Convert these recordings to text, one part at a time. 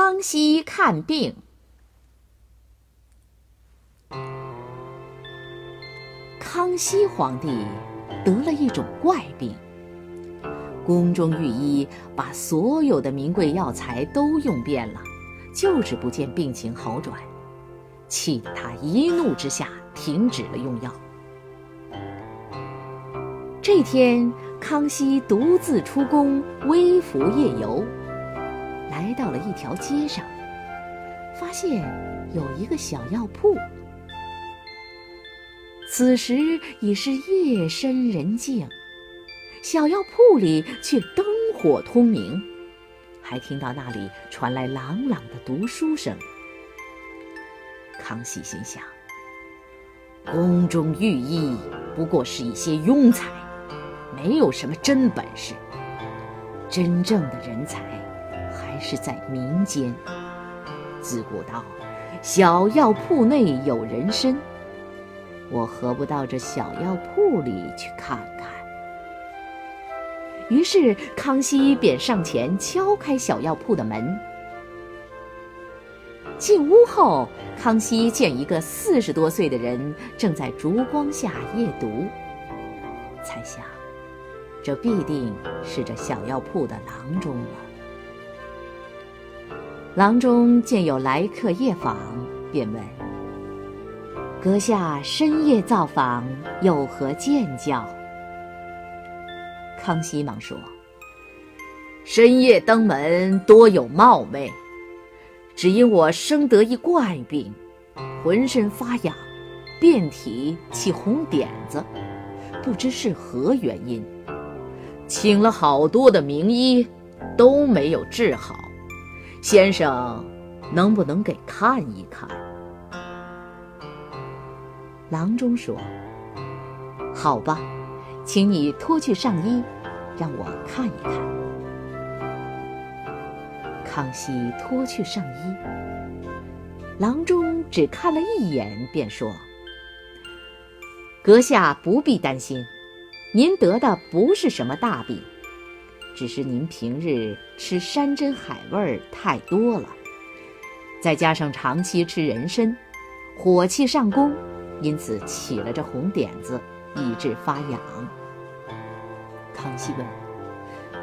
康熙看病。康熙皇帝得了一种怪病，宫中御医把所有的名贵药材都用遍了，就是不见病情好转，气得他一怒之下停止了用药。这天，康熙独自出宫微服夜游，来到了一条街上，发现有一个小药铺。此时已是夜深人静，小药铺里却灯火通明，还听到那里传来朗朗的读书声。康熙心想：宫中御医不过是一些庸才，没有什么真本事。真正的人才是在民间。自古道：“小药铺内有人参。”我何不到这小药铺里去看看？于是康熙便上前敲开小药铺的门。进屋后，康熙见一个四十多岁的人正在烛光下夜读，猜想，这必定是这小药铺的郎中了。郎中见有来客夜访，便问。阁下深夜造访，有何见教？康熙忙说：“深夜登门，多有冒昧，只因我生得一怪病，浑身发痒，遍体起红点子，不知是何原因。请了好多的名医，都没有治好。先生，能不能给看一看？”郎中说：“好吧，请你脱去上衣，让我看一看。”康熙脱去上衣，郎中只看了一眼，便说：“阁下不必担心，您得的不是什么大病，只是您平日吃山珍海味儿太多了，再加上长期吃人参，火气上攻。”因此起了这红点子，以致发痒。康熙问：“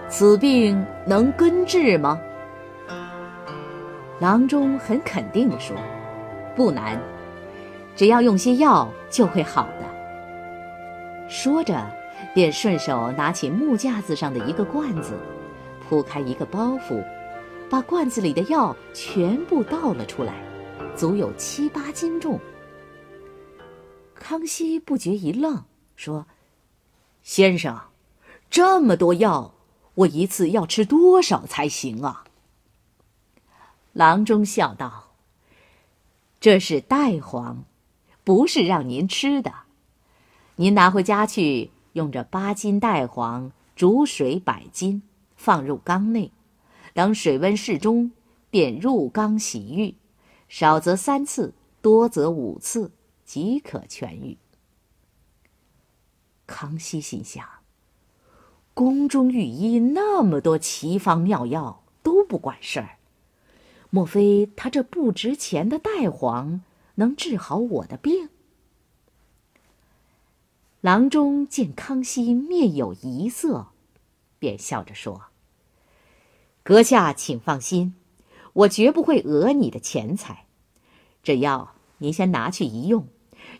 此病能根治吗？”郎中很肯定地说：“不难，只要用些药就会好的。”说着，便顺手拿起木架子上的一个罐子，铺开一个包袱，把罐子里的药全部倒了出来，足有七八斤重。康熙不觉一愣，说：“先生，这么多药，我一次要吃多少才行啊？”郎中笑道：“这是代黄，不是让您吃的。您拿回家去，用这八斤代黄煮水百斤，放入缸内，等水温适中，便入缸洗浴，少则三次，多则五次。”即可痊愈。康熙心想：宫中御医那么多奇方妙药都不管事儿，莫非他这不值钱的代黄能治好我的病？郎中见康熙面有疑色，便笑着说：“阁下请放心，我绝不会讹你的钱财。这药您先拿去一用。”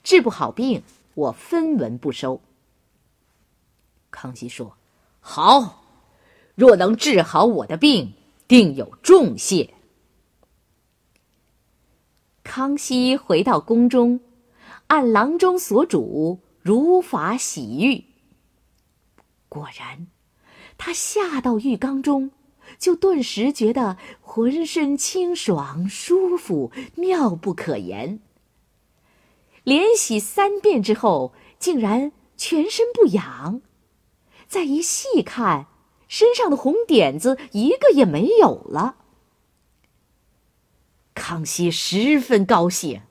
治不好病，我分文不收。康熙说：“好，若能治好我的病，定有重谢。”康熙回到宫中，按郎中所嘱，如法洗浴。果然，他下到浴缸中，就顿时觉得浑身清爽、舒服，妙不可言。连洗三遍之后，竟然全身不痒。再一细看，身上的红点子一个也没有了。康熙十分高兴，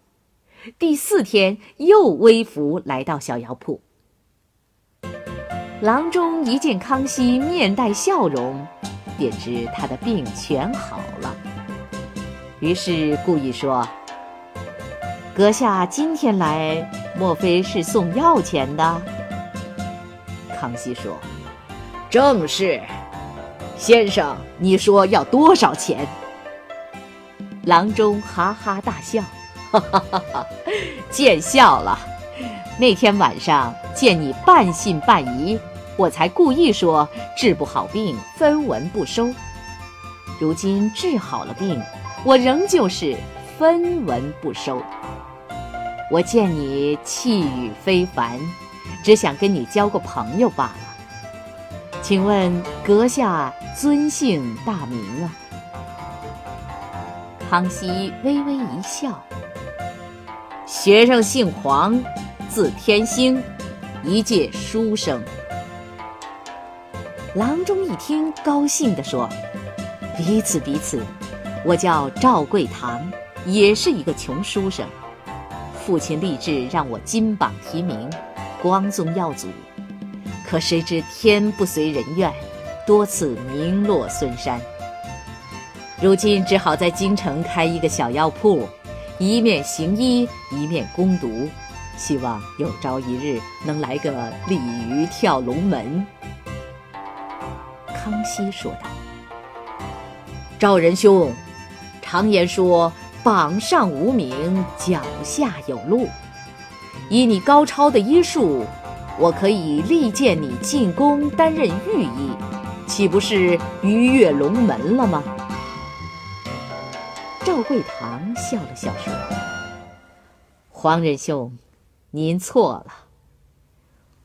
第四天又微服来到小药铺。郎中一见康熙面带笑容，便知他的病全好了。于是故意说：“阁下今天来，莫非是送药钱的？”康熙说：“正是。先生，你说要多少钱？”郎中哈哈大笑：“，哈哈哈哈见笑了。那天晚上见你半信半疑，我才故意说治不好病，分文不收。如今治好了病，我仍旧是分文不收。我见你气宇非凡，只想跟你交个朋友罢了。请问阁下尊姓大名啊？”康熙微微一笑：“学生姓黄，字天星，一介书生。”郎中一听，高兴地说：“彼此彼此，我叫赵贵堂，也是一个穷书生。父亲立志让我金榜题名，光宗耀祖，可谁知天不随人愿，多次名落孙山。”如今只好在京城开一个小药铺，一面行医，一面攻读，希望有朝一日能来个鲤鱼跳龙门。康熙说道：“赵仁兄，常言说榜上无名，脚下有路。以你高超的医术，我可以力荐你进宫担任御医，岂不是鱼跃龙门了吗？”赵贵堂笑了笑说：“黄仁兄，您错了。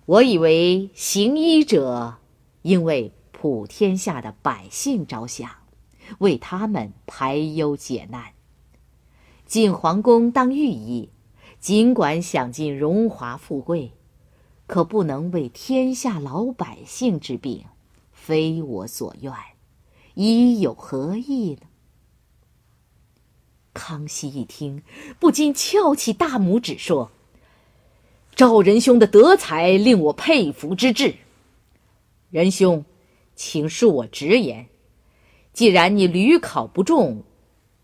我以为行医者应为普天下的百姓着想，为他们排忧解难。进皇宫当御医，尽管享尽荣华富贵，可不能为天下老百姓治病，非我所愿。医有何益呢？”康熙一听，不禁翘起大拇指说：“赵仁兄的德才令我佩服之至。仁兄，请恕我直言，既然你屡考不中，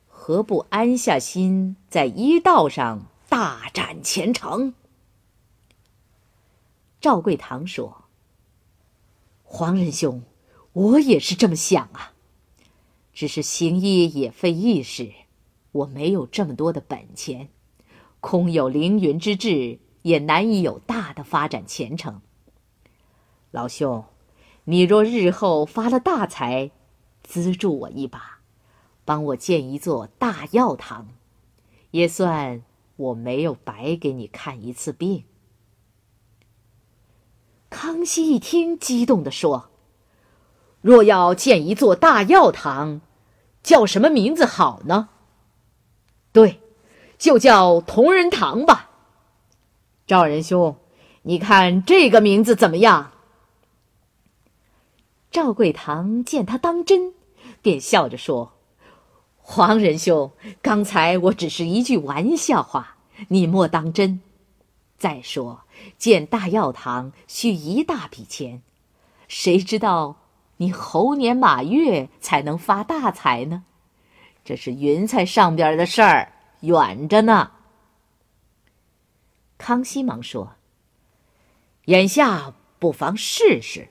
何不安下心，在医道上大展前程？”赵贵堂说：“黄仁兄，我也是这么想啊，只是行医也费义事。”我没有这么多的本钱，空有凌云之志，也难以有大的发展前程。老兄，你若日后发了大财，资助我一把，帮我建一座大药堂，也算我没有白给你看一次病。康熙一听，激动地说：“若要建一座大药堂，叫什么名字好呢？”对，就叫同仁堂吧。赵仁兄，你看这个名字怎么样？赵贵堂见他当真，便笑着说：“黄仁兄，刚才我只是一句玩笑话，你莫当真。再说建大药堂需一大笔钱，谁知道你猴年马月才能发大财呢？”这是云彩上边的事儿，远着呢。康熙忙说：“眼下不妨试试。”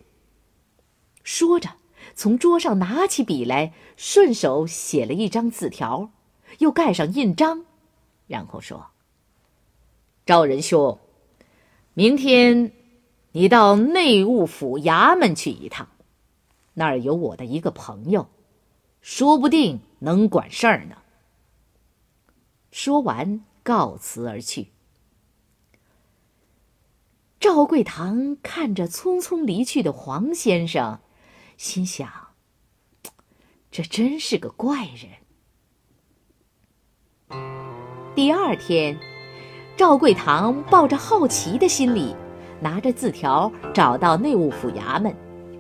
说着，从桌上拿起笔来，顺手写了一张字条，又盖上印章，然后说：“赵仁兄，明天你到内务府衙门去一趟，那儿有我的一个朋友，说不定。”能管事儿呢。说完，告辞而去。赵贵堂看着匆匆离去的黄先生，心想：这真是个怪人。第二天，赵贵堂抱着好奇的心理，拿着字条找到内务府衙门，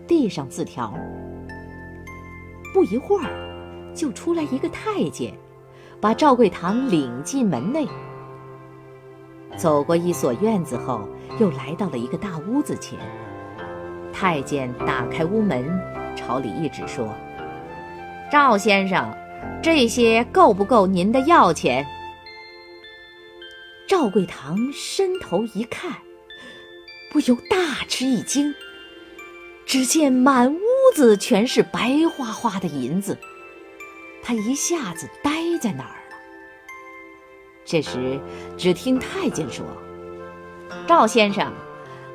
递上字条。不一会儿。就出来一个太监，把赵贵堂领进门内。走过一所院子后，又来到了一个大屋子前。太监打开屋门，朝里一指说：“赵先生，这些够不够您的药钱？”赵贵堂伸头一看，不由大吃一惊。只见满屋屋子全是白花花的银子，他一下子呆在那儿了。这时，只听太监说：“赵先生，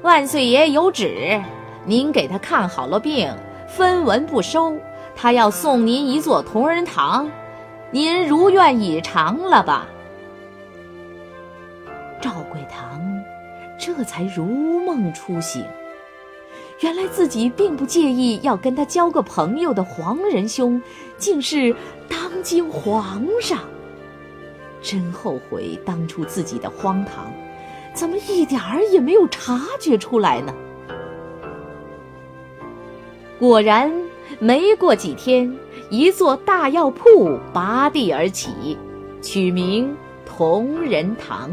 万岁爷有旨，您给他看好了病，分文不收，他要送您一座同仁堂，您如愿以偿了吧？”赵贵堂这才如梦初醒。原来自己并不介意要跟他交个朋友的黄仁兄，竟是当今皇上。真后悔当初自己的荒唐，怎么一点儿也没有察觉出来呢？果然，没过几天，一座大药铺拔地而起，取名同仁堂。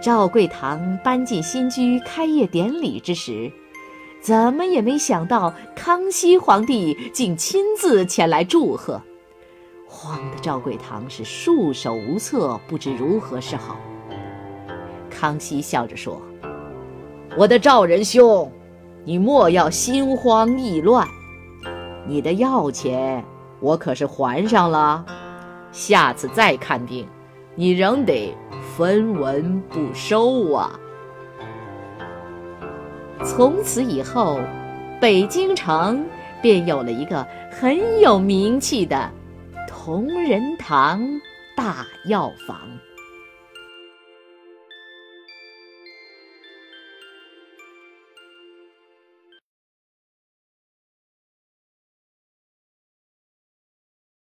赵贵堂搬进新居开业典礼之时，怎么也没想到康熙皇帝竟亲自前来祝贺，慌得赵贵堂是束手无策，不知如何是好。康熙笑着说：“我的赵仁兄，你莫要心慌意乱，你的药钱我可是还上了，下次再看病，你仍得。”分文不收啊！从此以后，北京城便有了一个很有名气的同仁堂大药房。